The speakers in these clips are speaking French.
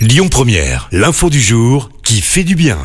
Lyon Première, l'info du jour qui fait du bien.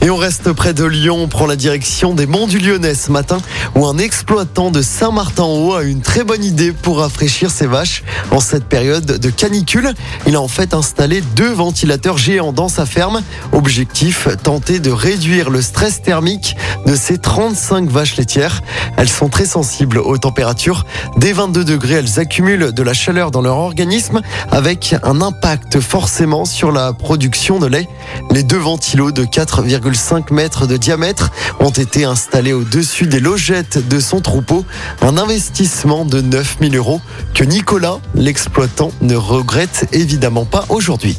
Et on reste près de Lyon, on prend la direction des Monts du Lyonnais ce matin, où un exploitant de Saint-Martin-en-Haut a une très bonne idée pour rafraîchir ses vaches en cette période de canicule. Il a en fait installé deux ventilateurs géants dans sa ferme. Objectif, tenter de réduire le stress thermique de ces 35 vaches laitières. Elles sont très sensibles aux températures. Dès 22 degrés, elles accumulent de la chaleur dans leur organisme avec un impact forcément sur la production de lait. Les deux ventilos de 4,5 mètres de diamètre ont été installés au-dessus des logettes de son troupeau. Un investissement de 9000 euros que Nicolas, l'exploitant, ne regrette évidemment pas aujourd'hui.